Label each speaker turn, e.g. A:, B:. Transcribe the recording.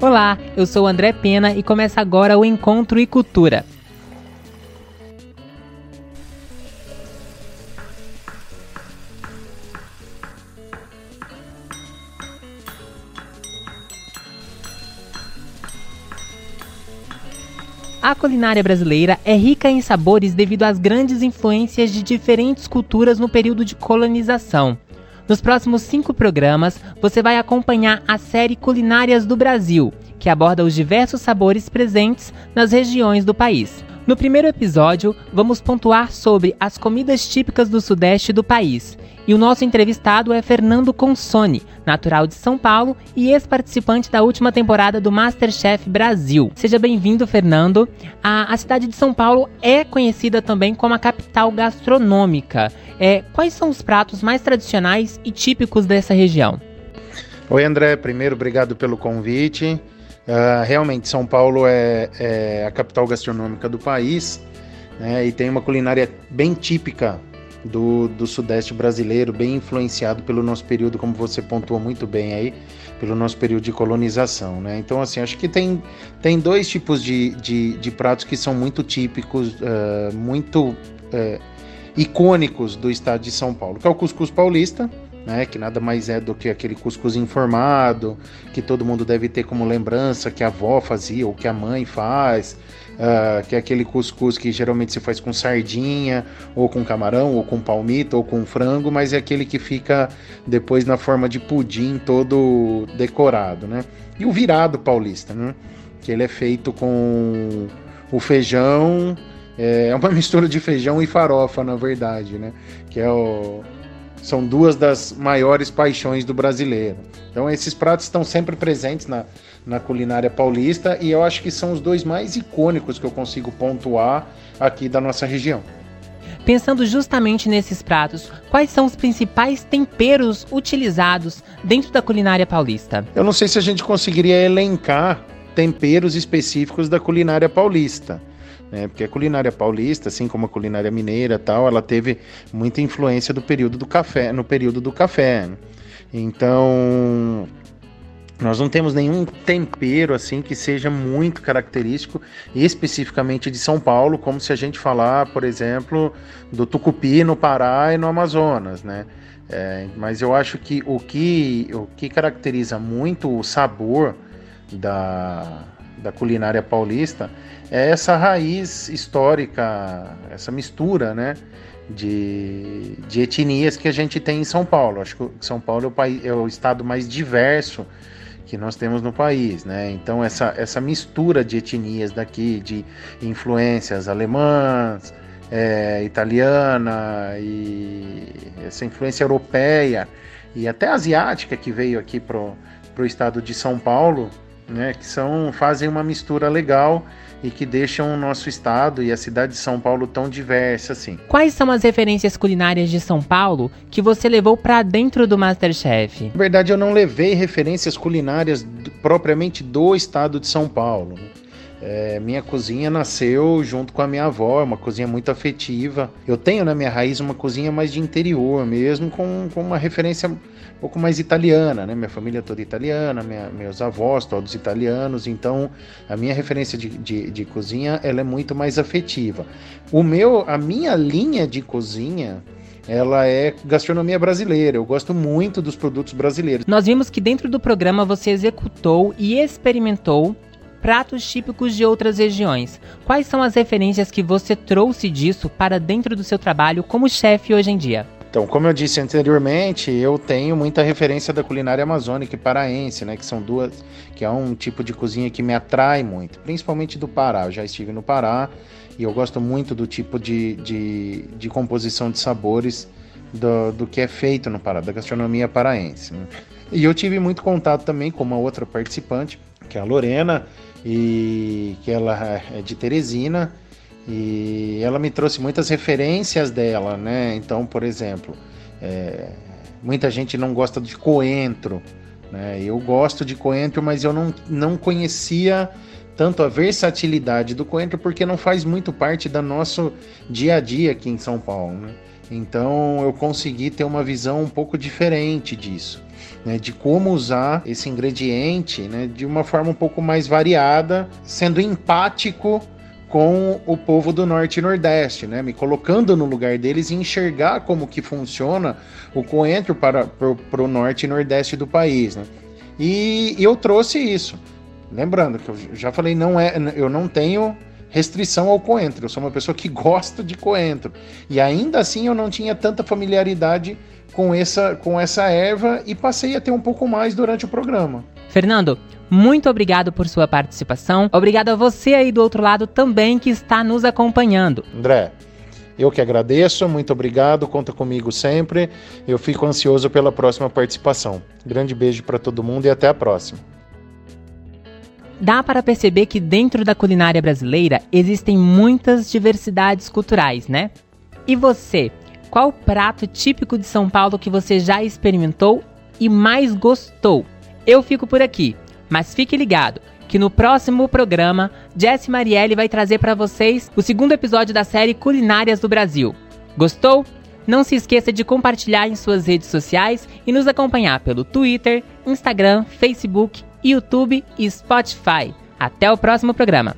A: Olá, eu sou André Pena e começa agora o Encontro e Cultura. A culinária brasileira é rica em sabores devido às grandes influências de diferentes culturas no período de colonização. Nos próximos cinco programas, você vai acompanhar a série Culinárias do Brasil, que aborda os diversos sabores presentes nas regiões do país. No primeiro episódio, vamos pontuar sobre as comidas típicas do sudeste do país. E o nosso entrevistado é Fernando Consone, natural de São Paulo e ex-participante da última temporada do Masterchef Brasil. Seja bem-vindo, Fernando. A, a, cidade de São Paulo é conhecida também como a capital gastronômica. É, quais são os pratos mais tradicionais e típicos dessa região?
B: Oi, André. Primeiro, obrigado pelo convite. Uh, realmente, São Paulo é, é, a capital gastronômica do país né, e tem uma culinária bem típica do, do Sudeste brasileiro, bem influenciado pelo nosso período, como você pontuou muito bem aí, pelo nosso período de colonização. Né? Então, assim, acho que tem, tem dois tipos de, de, de pratos que são muito típicos, uh, muito uh, icônicos do estado de São Paulo, que é o cuscuz paulista né? Que nada mais é do que aquele cuscuz informado, que todo mundo deve ter como lembrança que a avó fazia ou que a mãe faz. Uh, que é aquele cuscuz que geralmente se faz com sardinha, ou com camarão, ou com palmito, ou com frango, mas é aquele que fica depois na forma de pudim todo decorado, né? E o virado paulista, né? Que ele é feito com o feijão, é uma mistura de feijão e farofa, na verdade, né? Que é o, são duas das maiores paixões do brasileiro. Então esses pratos estão sempre presentes na, na culinária paulista e eu acho que são os dois mais icônicos que eu consigo pontuar aqui da nossa região.
A: Pensando justamente nesses pratos, quais são os principais temperos utilizados dentro da culinária paulista?
B: Eu não sei se a gente conseguiria elencar temperos específicos da culinária paulista né? Porque a culinária paulista, assim como a culinária mineira, tal, ela teve muita influência do período do café, no período do café. Então, nós não temos nenhum tempero assim que seja muito característico especificamente de São Paulo, como se a gente falar, por exemplo, do tucupi no Pará e no Amazonas, né? É, mas eu acho que o que o que caracteriza muito o sabor da, da culinária paulista é essa raiz histórica, essa mistura, né? De, de etnias que a gente tem em São Paulo. Acho que São Paulo é o, país, é o estado mais diverso que nós temos no país, né? Então essa, essa mistura de etnias daqui, de influências alemãs, é, italiana e essa influência europeia e até asiática que veio aqui pro, pro estado de São Paulo, né? Que são fazem uma mistura legal e que deixam o nosso estado e a cidade de São Paulo tão diversa assim.
A: Quais são as referências culinárias de São Paulo que você levou para dentro do MasterChef?
B: Na verdade, eu não levei referências culinárias propriamente do estado de São Paulo. É, minha cozinha nasceu junto com a minha avó, é uma cozinha muito afetiva. Eu tenho na minha raiz uma cozinha mais de interior mesmo, com, com uma referência um pouco mais italiana, né? Minha família é toda italiana, minha, meus avós todos italianos, então a minha referência de, de, de, cozinha ela é muito mais afetiva. O meu, a minha linha de cozinha ela é gastronomia brasileira. Eu gosto muito dos produtos brasileiros.
A: Nós vimos que dentro do programa você executou e experimentou pratos típicos de outras regiões. Quais são as referências que você trouxe disso para dentro do seu trabalho como chefe hoje em dia?
B: Então, como eu disse anteriormente, eu tenho muita referência da culinária amazônica e paraense, né? Que são duas, que é um tipo de cozinha que me atrai muito, principalmente do Pará. Eu já estive no Pará e eu gosto muito do tipo de, de, de composição de sabores do, do que é feito no Pará, da gastronomia paraense. Né? E eu tive muito contato também com uma outra participante, que é a Lorena, e que ela é de Teresina e ela me trouxe muitas referências dela, né? Então, por exemplo, é, muita gente não gosta de coentro, né? Eu gosto de coentro, mas eu não, não conhecia tanto a versatilidade do coentro porque não faz muito parte do nosso dia a dia aqui em São Paulo, né? Então eu consegui ter uma visão um pouco diferente disso. né, de como usar esse ingrediente né, de uma forma um pouco mais variada, sendo empático com o povo do norte e nordeste, né? Me colocando no lugar deles e enxergar como que funciona o coentro para, o norte e nordeste do país, né? E, e eu trouxe isso. Lembrando que eu já falei, não é, eu não tenho restrição ao coentro. Eu sou uma pessoa que gosta de coentro. E ainda assim eu não tinha tanta familiaridade com essa, com essa erva e passei a ter um pouco mais durante o programa.
A: Fernando, muito obrigado por sua participação. Obrigado a você aí do outro lado também que está nos acompanhando.
B: André, eu que agradeço, muito obrigado, conta comigo sempre. Eu fico ansioso pela próxima participação. Grande beijo para todo mundo e até a próxima.
A: Dá para perceber que dentro da culinária brasileira existem muitas diversidades culturais, né? E você, qual prato típico de São Paulo que você já experimentou e mais gostou? Eu fico por aqui. Mas fique ligado que no próximo programa, Jess Marielle vai trazer para vocês o segundo episódio da série Culinárias do Brasil. Gostou? Não se esqueça de compartilhar em suas redes sociais e nos acompanhar pelo Twitter, Instagram, Facebook, YouTube e Spotify. Até o próximo programa.